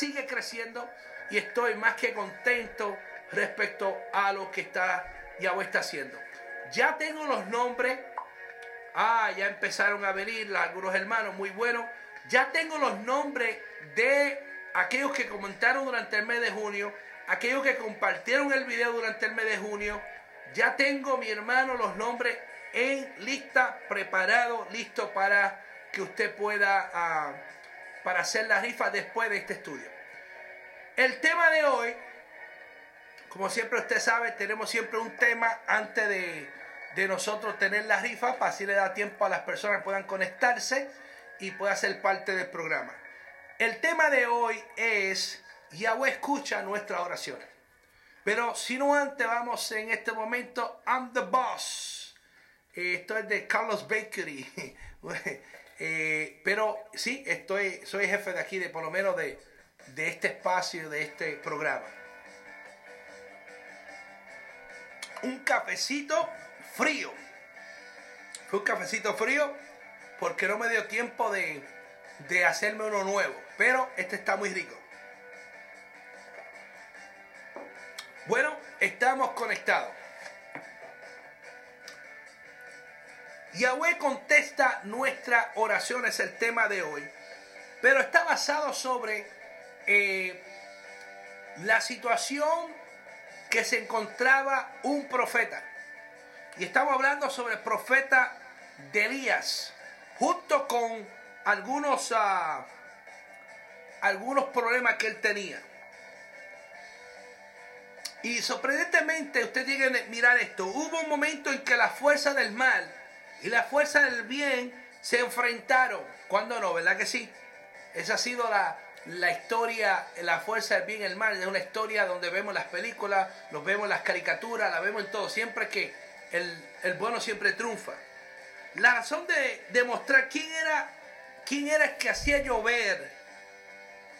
sigue creciendo y estoy más que contento respecto a lo que está Yahweh está haciendo. Ya tengo los nombres. Ah, ya empezaron a venir algunos hermanos, muy buenos. Ya tengo los nombres de aquellos que comentaron durante el mes de junio, aquellos que compartieron el video durante el mes de junio. Ya tengo, mi hermano, los nombres en lista, preparado, listo para que usted pueda ah, para hacer la rifa después de este estudio. El tema de hoy, como siempre usted sabe, tenemos siempre un tema antes de, de nosotros tener la rifa, para así le da tiempo a las personas que puedan conectarse y pueda ser parte del programa. El tema de hoy es Yahweh escucha nuestras oraciones. Pero si no antes vamos en este momento, I'm the boss. Eh, esto es de Carlos Bakery. Eh, pero sí, estoy, soy jefe de aquí, de por lo menos de, de este espacio, de este programa. Un cafecito frío. Fue un cafecito frío porque no me dio tiempo de, de hacerme uno nuevo. Pero este está muy rico. Bueno, estamos conectados. Yahweh contesta nuestra oración, es el tema de hoy, pero está basado sobre eh, la situación que se encontraba un profeta. Y estamos hablando sobre el profeta de Elías, junto con algunos, uh, algunos problemas que él tenía. Y sorprendentemente, usted tiene que mirar esto, hubo un momento en que la fuerza del mal y la fuerza del bien se enfrentaron. ¿Cuándo no? ¿Verdad que sí? Esa ha sido la, la historia, la fuerza del bien y el mal. Es una historia donde vemos las películas, vemos las caricaturas, la vemos en todo. Siempre que el, el bueno siempre triunfa. La razón de demostrar quién era, quién era el que hacía llover,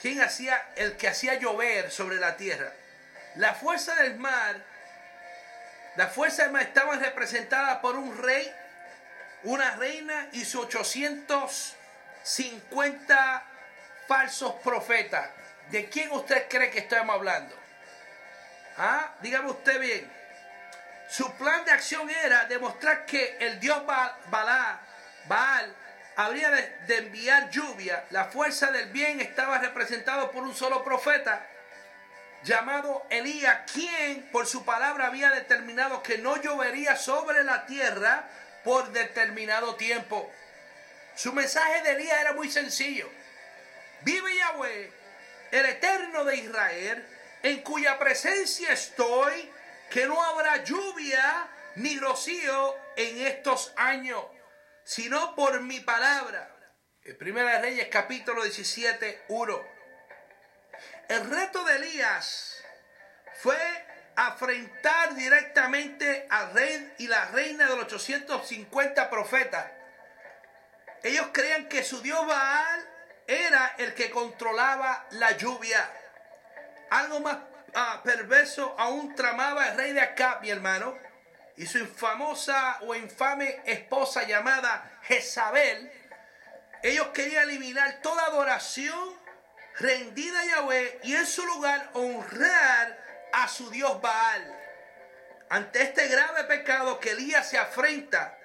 quién hacía el que hacía llover sobre la tierra. La fuerza del mar, la fuerza del mar estaba representada por un rey una reina y sus 850 falsos profetas. ¿De quién usted cree que estamos hablando? ¿Ah? Dígame usted bien. Su plan de acción era demostrar que el dios Baal, Baal habría de, de, enviar lluvia. La fuerza del bien estaba representado por un solo profeta llamado Elías, quien por su palabra había determinado que no llovería sobre la tierra por determinado tiempo. Su mensaje de Elías era muy sencillo. Vive Yahweh, el eterno de Israel, en cuya presencia estoy, que no habrá lluvia ni rocío en estos años, sino por mi palabra. En Primera de Reyes capítulo 17, 1. El reto de Elías fue afrentar directamente al rey y la reina de los 850 profetas. Ellos creían que su dios Baal el que controlaba la lluvia. Algo más ah, perverso aún tramaba el rey de acá, mi hermano, y su infamosa o infame esposa llamada Jezabel. Ellos querían eliminar toda adoración rendida a Yahweh y en su lugar honrar a su dios Baal. Ante este grave pecado que Elías se afrenta,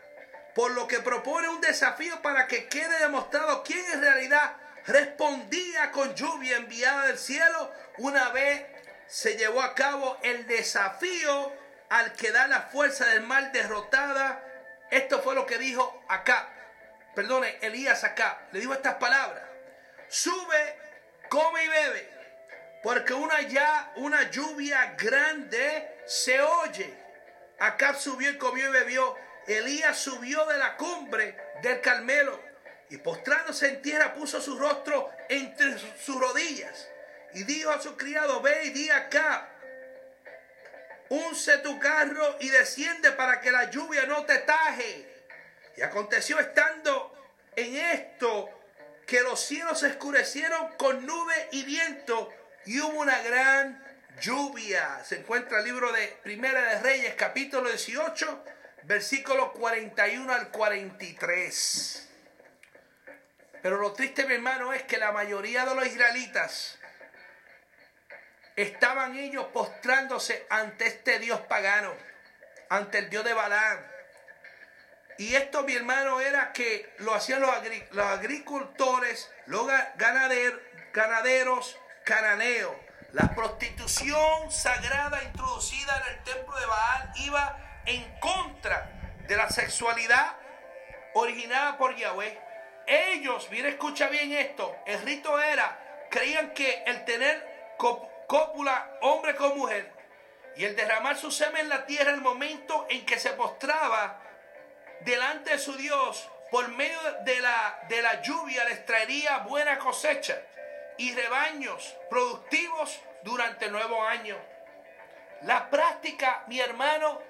por lo que propone un desafío para que quede demostrado quién en realidad respondía con lluvia enviada del cielo, una vez se llevó a cabo el desafío al quedar la fuerza del mal derrotada. Esto fue lo que dijo acá, perdone, Elías acá, le dijo estas palabras, sube, come y bebe porque una ya una lluvia grande se oye. Acá subió y comió y bebió. Elías subió de la cumbre del Carmelo y postrándose en tierra puso su rostro entre sus rodillas y dijo a su criado, ve y di acá, unce tu carro y desciende para que la lluvia no te taje. Y aconteció estando en esto que los cielos se oscurecieron con nube y viento y hubo una gran lluvia. Se encuentra el libro de Primera de Reyes, capítulo 18, versículo 41 al 43. Pero lo triste, mi hermano, es que la mayoría de los israelitas estaban ellos postrándose ante este Dios pagano, ante el Dios de Balaam. Y esto, mi hermano, era que lo hacían los, agricultores, los ganaderos, ganaderos cananeos. La prostitución sagrada introducida en el templo de Baal iba en contra de la sexualidad originada por Yahweh. Ellos, mira, escucha bien esto, el rito era, creían que el tener cópula hombre con mujer y el derramar su semen en la tierra el momento en que se postraba delante de su Dios por medio de la, de la lluvia les traería buena cosecha y rebaños productivos durante el nuevo año. La práctica, mi hermano,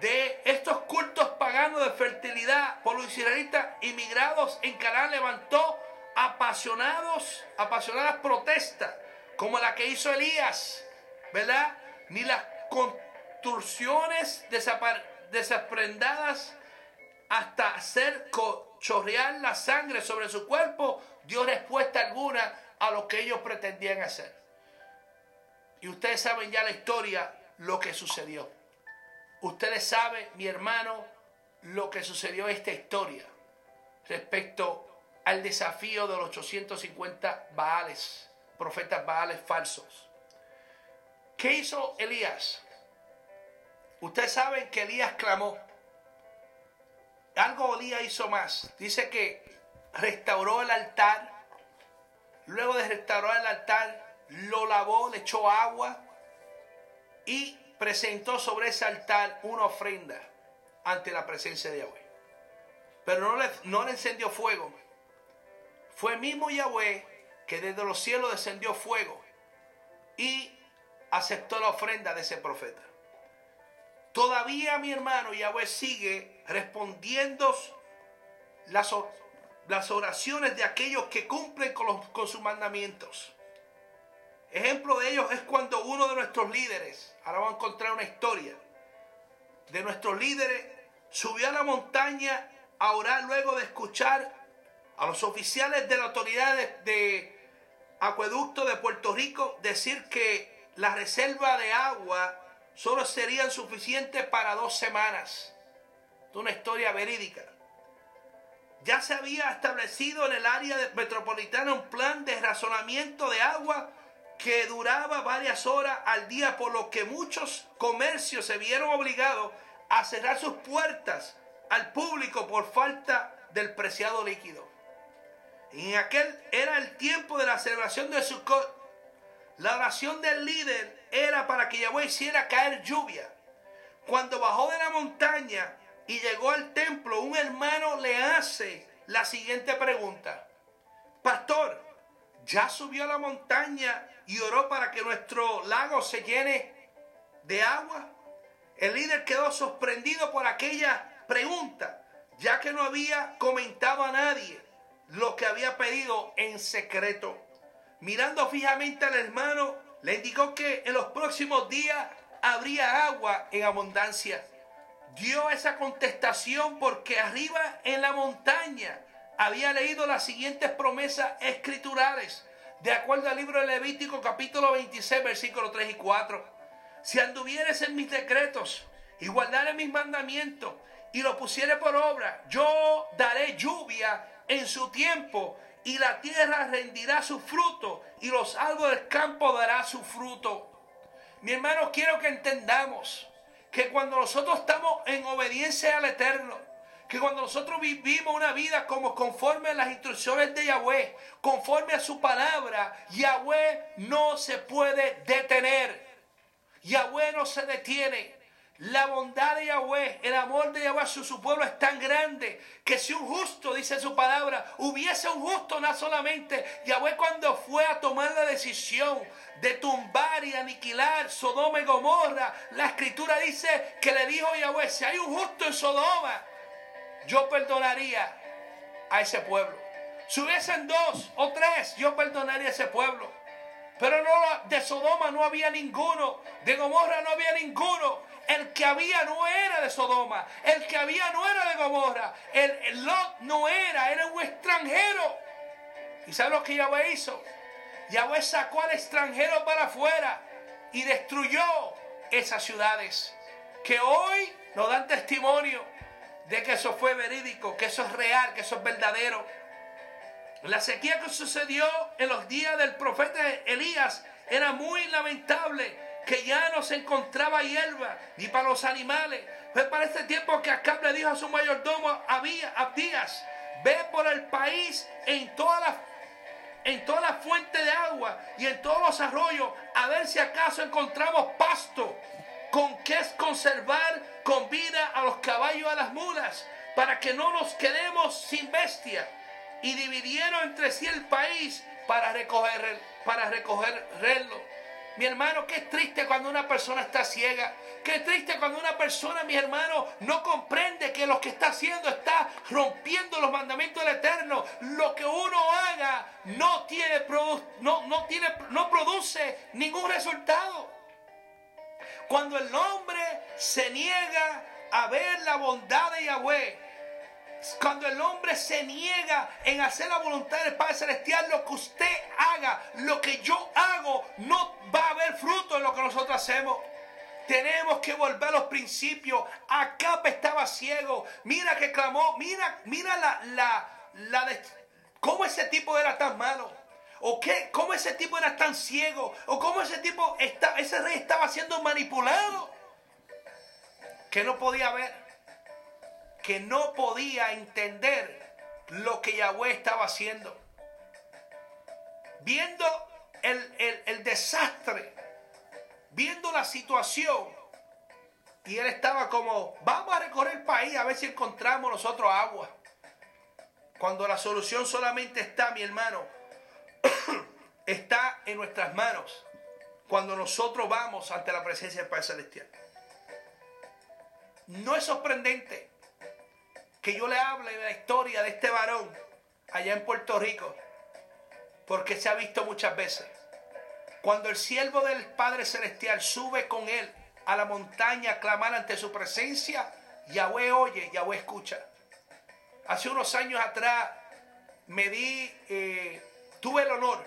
de estos cultos paganos de fertilidad por los israelitas inmigrados en Canaán levantó apasionados, apasionadas protestas, como la que hizo Elías, ¿verdad? Ni las contorsiones desaprendadas hasta hacer chorrear la sangre sobre su cuerpo, dio respuesta alguna a lo que ellos pretendían hacer. Y ustedes saben ya la historia, lo que sucedió. Ustedes saben, mi hermano, lo que sucedió en esta historia respecto al desafío de los 850 Baales, profetas Baales falsos. ¿Qué hizo Elías? Ustedes saben que Elías clamó. Algo Elías hizo más. Dice que restauró el altar. Luego de restaurar el altar, lo lavó, le echó agua y presentó sobre ese altar una ofrenda ante la presencia de Yahweh. Pero no le, no le encendió fuego. Fue el mismo Yahweh que desde los cielos descendió fuego y aceptó la ofrenda de ese profeta. Todavía mi hermano Yahweh sigue respondiendo las, las oraciones de aquellos que cumplen con, con sus mandamientos. Ejemplo de ellos es cuando uno de nuestros líderes, ahora vamos a encontrar una historia, de nuestros líderes subió a la montaña a orar luego de escuchar a los oficiales de la autoridad de, acueducto de Puerto Rico decir que la reserva de agua solo serían suficientes para dos semanas. Es una historia verídica. Ya se había establecido en el área metropolitana un plan de razonamiento de agua que duraba varias horas al día, por lo que muchos comercios se vieron obligados a cerrar sus puertas al público por falta del preciado líquido. En aquel era el tiempo de la celebración de Sukkot. La oración del líder era para que Yahweh hiciera caer lluvia. Cuando bajó de la montaña y llegó al templo, un hermano le hace la siguiente pregunta. Pastor, ¿ya subió a la montaña y oró para que nuestro lago se llene de agua? El líder quedó sorprendido por aquella pregunta, ya que no había comentado a nadie lo que había pedido en secreto. Mirando fijamente al hermano, le indicó que en los próximos días habría agua en abundancia. Dio esa contestación porque arriba en la montaña había leído las siguientes promesas escriturales de acuerdo al libro de Levítico capítulo 26 versículos 3 y 4. Si anduvieres en mis decretos y guardares mis mandamientos y los pusieres por obra, yo daré lluvia en su tiempo y la tierra rendirá su fruto y los árboles del campo dará su fruto. Mi hermano, quiero que entendamos que cuando nosotros estamos en obediencia al Eterno, que cuando nosotros vivimos una vida como conforme a las instrucciones de Yahweh, conforme a su palabra, Yahweh no se puede detener. Yahweh no se detiene. La bondad de Yahweh, el amor de Yahweh a su, pueblo es tan grande que si un justo, dice su palabra, hubiese un justo, no solamente Yahweh cuando fue a tomar la decisión de tumbar y aniquilar Sodoma y Gomorra, la escritura dice que le dijo Yahweh, si hay un justo en Sodoma, yo perdonaría a ese pueblo. Si hubiesen dos o tres, yo perdonaría a ese pueblo. Pero no, de Sodoma no había ninguno, de Gomorra no había ninguno. El que había no era de Sodoma, el que había no era de Gomorra, el, Lot no era, era un extranjero. ¿Y sabe lo que Yahweh hizo? Yahweh sacó al extranjero para afuera y destruyó esas ciudades. Que hoy nos dan testimonio de que eso fue verídico, que eso es real, que eso es verdadero. La sequía que sucedió en los días del profeta Elías era muy lamentable, que ya no se encontraba hierba ni para los animales. Fue para este tiempo que Acab le dijo a su mayordomo Abdías, ve por el país en todas las en toda fuente de agua y en todos los arroyos a ver si acaso encontramos pasto con que es conservar con vida a los caballos a las mulas para que no nos quedemos sin bestia y dividieron entre sí el país para recoger para recogerlo mi hermano, qué triste cuando una persona está ciega. Qué triste cuando una persona, mi hermano, no comprende que lo que está haciendo está rompiendo los mandamientos del Eterno. Lo que uno haga no tiene, no, no tiene, no produce ningún resultado. Cuando el hombre se niega a ver la bondad de Yahweh, cuando el hombre se niega en hacer la voluntad del Padre Celestial, lo que usted haga, lo que yo hago, no va a haber fruto en lo que nosotros hacemos. Tenemos que volver a los principios. Acá estaba ciego. Mira que clamó. Mira, mira la, la, la cómo ese tipo era tan malo. ¿O qué? ¿Cómo ese tipo era tan ciego? ¿O cómo ese tipo, está, ese rey estaba siendo manipulado? Que no podía ver que no podía entender lo que Yahweh estaba haciendo. Viendo el, desastre, viendo la situación, y él estaba como, vamos a recorrer el país a ver si encontramos nosotros agua. Cuando la solución solamente está, mi hermano, está en nuestras manos. Cuando nosotros vamos ante la presencia del Padre Celestial. No es sorprendente que yo le hable de la historia de este varón allá en Puerto Rico, porque se ha visto muchas veces. Cuando el siervo del Padre Celestial sube con él a la montaña a clamar ante su presencia, Yahweh oye, Yahweh escucha. Hace unos años atrás me di, eh, tuve el honor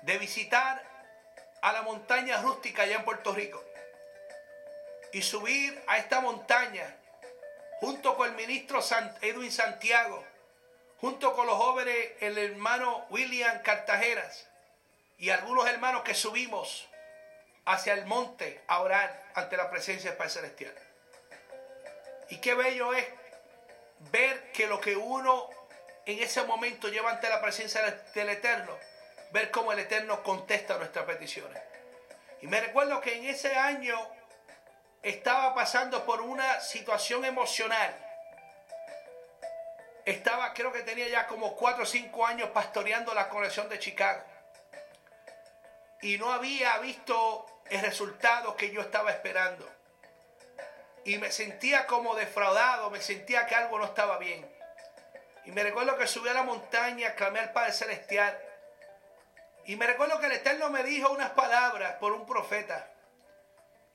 de visitar a la montaña rústica allá en Puerto Rico y subir a esta montaña junto con el ministro Edwin Santiago, junto con los jóvenes, el hermano William Cartajeras y algunos hermanos que subimos hacia el monte a orar ante la presencia del Padre Celestial. Y qué bello es ver que lo que uno en ese momento lleva ante la presencia del Eterno, ver cómo el Eterno contesta nuestras peticiones. Y me recuerdo que en ese año estaba pasando por una situación emocional. Estaba, creo que tenía ya como 4 o 5 años pastoreando la colección de Chicago. Y no había visto el resultado que yo estaba esperando. Y me sentía como defraudado, me sentía que algo no estaba bien. Y me recuerdo que subí a la montaña, clamé al Padre Celestial. Y me recuerdo que el Eterno me dijo unas palabras por un profeta.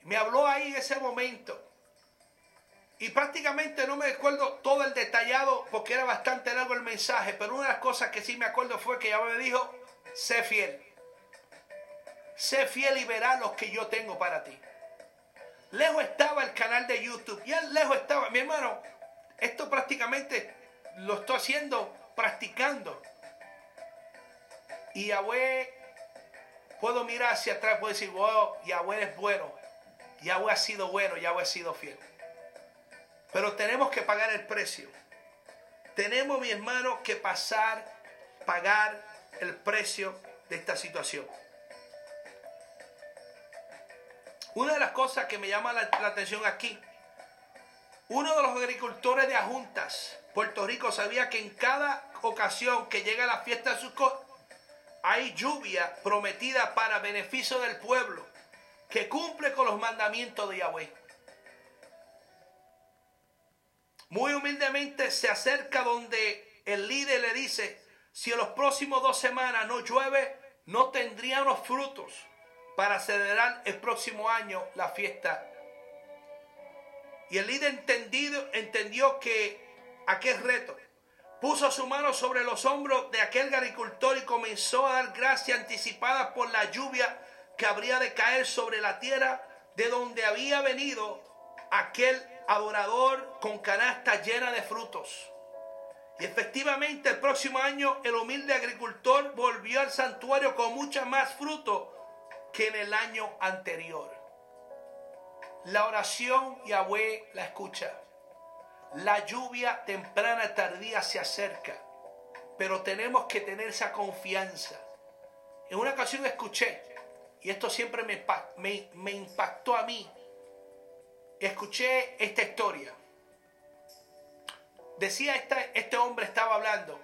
Me habló ahí en ese momento. Y prácticamente no me acuerdo todo el detallado porque era bastante largo el mensaje, pero una de las cosas que sí me acuerdo fue que ya me dijo, sé fiel. Sé fiel y verás lo que yo tengo para ti. Lejos estaba el canal de YouTube. Y lejos estaba, mi hermano, esto prácticamente lo estoy haciendo, practicando. Y Yahweh, puedo mirar hacia atrás, puedo decir, wow, Yahweh es bueno. Yahweh ha sido bueno, Yahweh ha sido fiel. Pero tenemos que pagar el precio. Tenemos, mi hermano, que pasar, pagar el precio de esta situación. Una de las cosas que me llama la, atención aquí, uno de los agricultores de Ajuntas, Puerto Rico, sabía que en cada ocasión que llega la fiesta de Sukkot, hay lluvia prometida para beneficio del pueblo que cumple con los mandamientos de Yahweh. Muy humildemente se acerca donde el líder le dice, si en los próximos dos semanas no llueve, no tendríamos frutos para celebrar el próximo año la fiesta. Y el líder entendido, entendió que aquel reto puso su mano sobre los hombros de aquel agricultor y comenzó a dar gracia anticipada por la lluvia que habría de caer sobre la tierra de donde había venido aquel adorador con canasta llena de frutos. Y efectivamente el próximo año el humilde agricultor volvió al santuario con mucha más fruto que en el año anterior. La oración Yahweh la escucha. La lluvia temprana tardía se acerca, pero tenemos que tener esa confianza. En una ocasión escuché, y esto siempre me, me, impactó a mí, escuché esta historia. Decía este hombre, estaba hablando,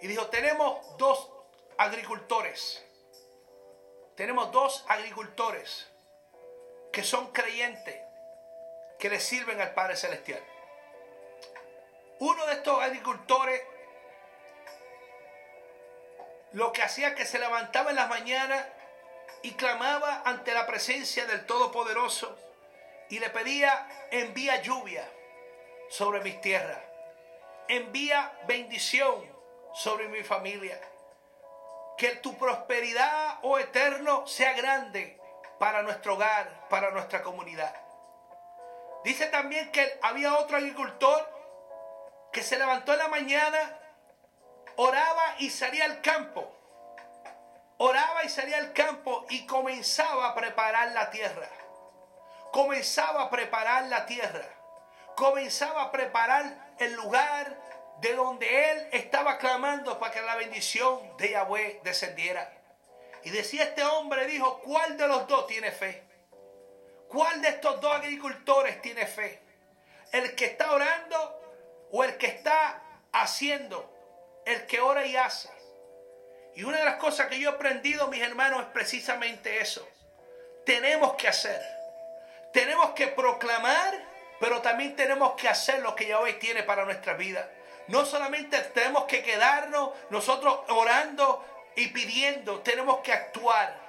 y dijo, tenemos dos agricultores, tenemos dos agricultores que son creyentes, que le sirven al Padre Celestial. Uno de estos agricultores lo que hacía que se levantaba en las mañanas y clamaba ante la presencia del Todopoderoso y le pedía, envía lluvia sobre mis tierras, envía bendición sobre mi familia, que tu prosperidad, oh eterno, sea grande para nuestro hogar, para nuestra comunidad. Dice también que había otro agricultor que se levantó en la mañana, oraba y salía al campo. Oraba y salía al campo y comenzaba a preparar la tierra. Comenzaba a preparar la tierra. Comenzaba a preparar el lugar de donde él estaba clamando para que la bendición de Yahweh descendiera. Y decía este hombre, dijo, ¿cuál de los dos tiene fe? ¿Cuál de estos dos agricultores tiene fe? ¿El que está orando o el que está haciendo, el que ora y hace. Y una de las cosas que yo he aprendido, mis hermanos, es precisamente eso. Tenemos que hacer. Tenemos que proclamar, pero también tenemos que hacer lo que Yahweh tiene para nuestra vida. No solamente tenemos que quedarnos nosotros orando y pidiendo, tenemos que actuar.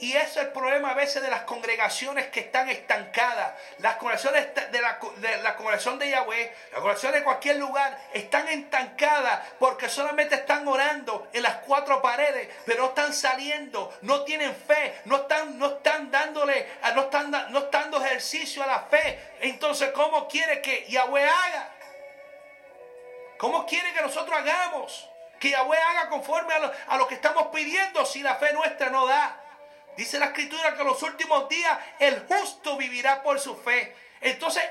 Y ese es el problema a veces de las congregaciones que están estancadas. Las congregaciones de la, la congregación de Yahweh, las congregaciones de cualquier lugar, están estancadas porque solamente están orando en las cuatro paredes, pero no están saliendo, no tienen fe, no están, no están dándole, no están, no están dando ejercicio a la fe. Entonces, ¿cómo quiere que Yahweh haga? ¿Cómo quiere que nosotros hagamos? Que Yahweh haga conforme a lo, a lo que estamos pidiendo si la fe nuestra no da. Dice la escritura que en los últimos días el justo vivirá por su fe. Entonces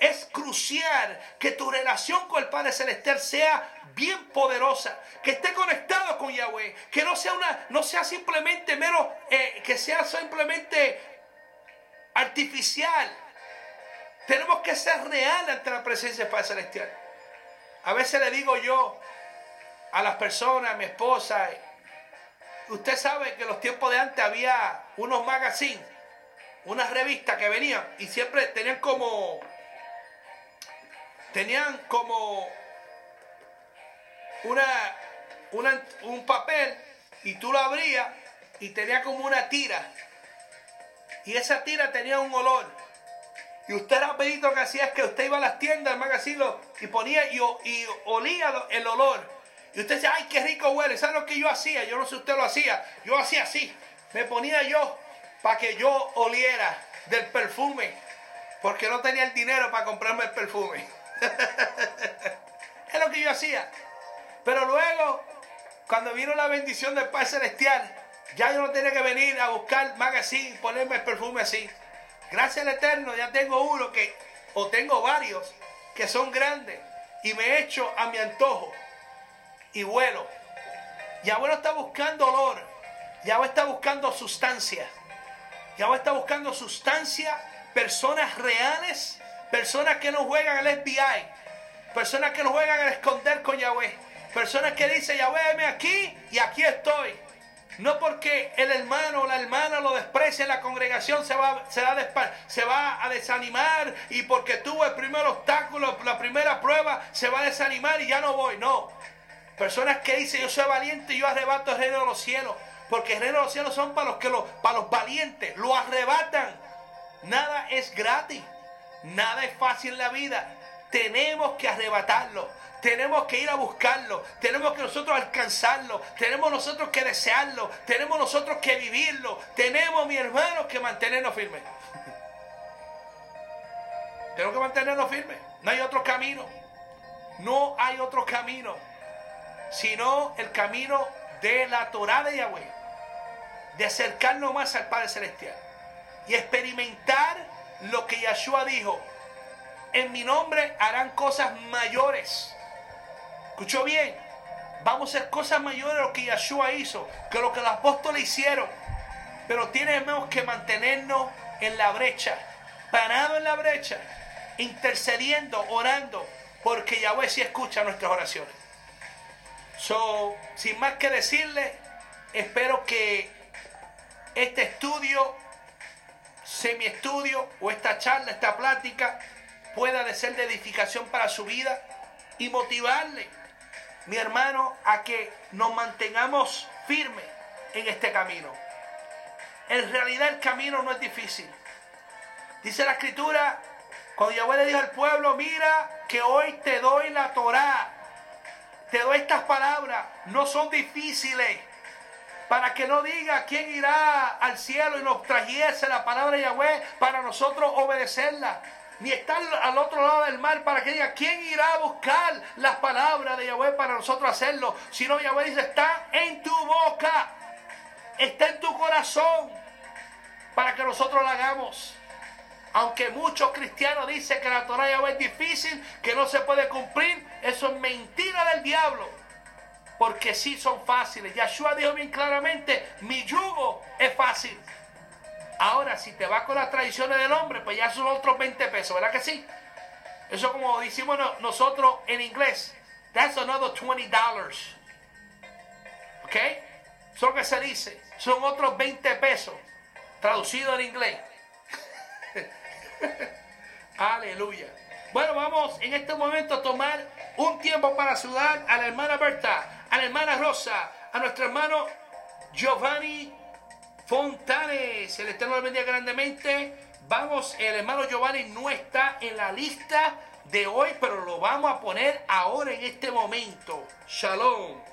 es, crucial que tu relación con el Padre Celestial sea bien poderosa, que esté conectado con Yahweh, que no sea una, no sea simplemente mero, eh, que sea simplemente artificial. Tenemos que ser real ante la presencia del Padre Celestial. A veces le digo yo a las personas, a mi esposa, Usted sabe que en los tiempos de antes había unos magazines, unas revistas que venían y siempre tenían como. Tenían como. Una, un papel y tú lo abrías y tenía como una tira. Y esa tira tenía un olor. Y usted rapidito que hacía es que usted iba a las tiendas, al magazine y ponía y, y olía el olor. Y usted dice, ay, qué rico huele. ¿Sabe lo que yo hacía? Yo no sé si usted lo hacía. Yo hacía así. Me ponía yo para que yo oliera del perfume. Porque no tenía el dinero para comprarme el perfume. es lo que yo hacía. Pero luego, cuando vino la bendición del Padre Celestial, ya yo no tenía que venir a buscar magazine y ponerme el perfume así. Gracias al Eterno, ya tengo uno que, o tengo varios, que son grandes. Y me he hecho a mi antojo y vuelo. Yahweh no está buscando olor. Yahweh está buscando sustancia. Yahweh está buscando sustancia, personas reales, personas que no juegan al FBI, personas que no juegan al esconder con Yahweh, personas que dicen, Yahweh, me aquí y aquí estoy. No porque el hermano o la hermana lo desprecie la congregación se va, va se va a desanimar y porque tuvo el primer obstáculo, la primera prueba, se va a desanimar y ya no voy. No, Personas que dicen, yo soy valiente y yo arrebato el reino de los cielos. Porque el reino de los cielos son para los, que lo, para los valientes. Lo arrebatan. Nada es gratis. Nada es fácil en la vida. tenemos que arrebatarlo. Tenemos que ir a buscarlo, tenemos que nosotros alcanzarlo, tenemos nosotros que desearlo, tenemos nosotros que vivirlo, tenemos, mi hermano, que mantenernos firmes. Tenemos que mantenernos firmes. No hay otro camino. No hay otro camino. Sino el camino de la Torah de Yahweh. De acercarnos más al Padre Celestial. Y experimentar lo que Yahshua dijo. En mi nombre harán cosas mayores. ¿Escuchó bien? Vamos a hacer cosas mayores de lo que Yahshua hizo. Que lo que los apóstoles hicieron. Pero tenemos que mantenernos en la brecha. Parado en la brecha intercediendo, orando, porque Yahweh sí escucha nuestras oraciones. So, sin más que decirle, espero que este estudio, semi-estudio o esta charla, esta plática, pueda ser de edificación para su vida y motivarle, mi hermano, a que nos mantengamos firmes en este camino. En realidad el camino no es difícil. Dice la escritura cuando Yahweh le dijo al pueblo, mira que hoy te doy la Torá, te doy estas palabras, no son difíciles, para que no diga quién irá al cielo y nos trajese la palabra de Yahweh para nosotros obedecerla. Ni estar al otro lado del mar para que diga quién irá a buscar las palabras de Yahweh para nosotros hacerlo. Sino Yahweh dice, está en tu boca, está en tu corazón, para que nosotros la hagamos. Aunque muchos cristianos dicen que la Torah es difícil, que no se puede cumplir, eso es mentira del diablo. Porque sí son fáciles. Yahshua dijo bien claramente, mi yugo es fácil. Ahora, si te vas con las tradiciones del hombre, pues ya son otros 20 pesos, ¿verdad que sí? Eso como decimos nosotros en inglés, that's another 20 dollars. ¿Ok? Eso que se dice. Son otros 20 pesos, traducido en inglés. Aleluya. Bueno, vamos en este momento a tomar un tiempo para saludar a la hermana Berta, a la hermana Rosa, a nuestro hermano Giovanni Fontanes. El Eterno le bendiga grandemente. Vamos, el hermano Giovanni no está en la lista de hoy, pero lo vamos a poner ahora en este momento. Shalom.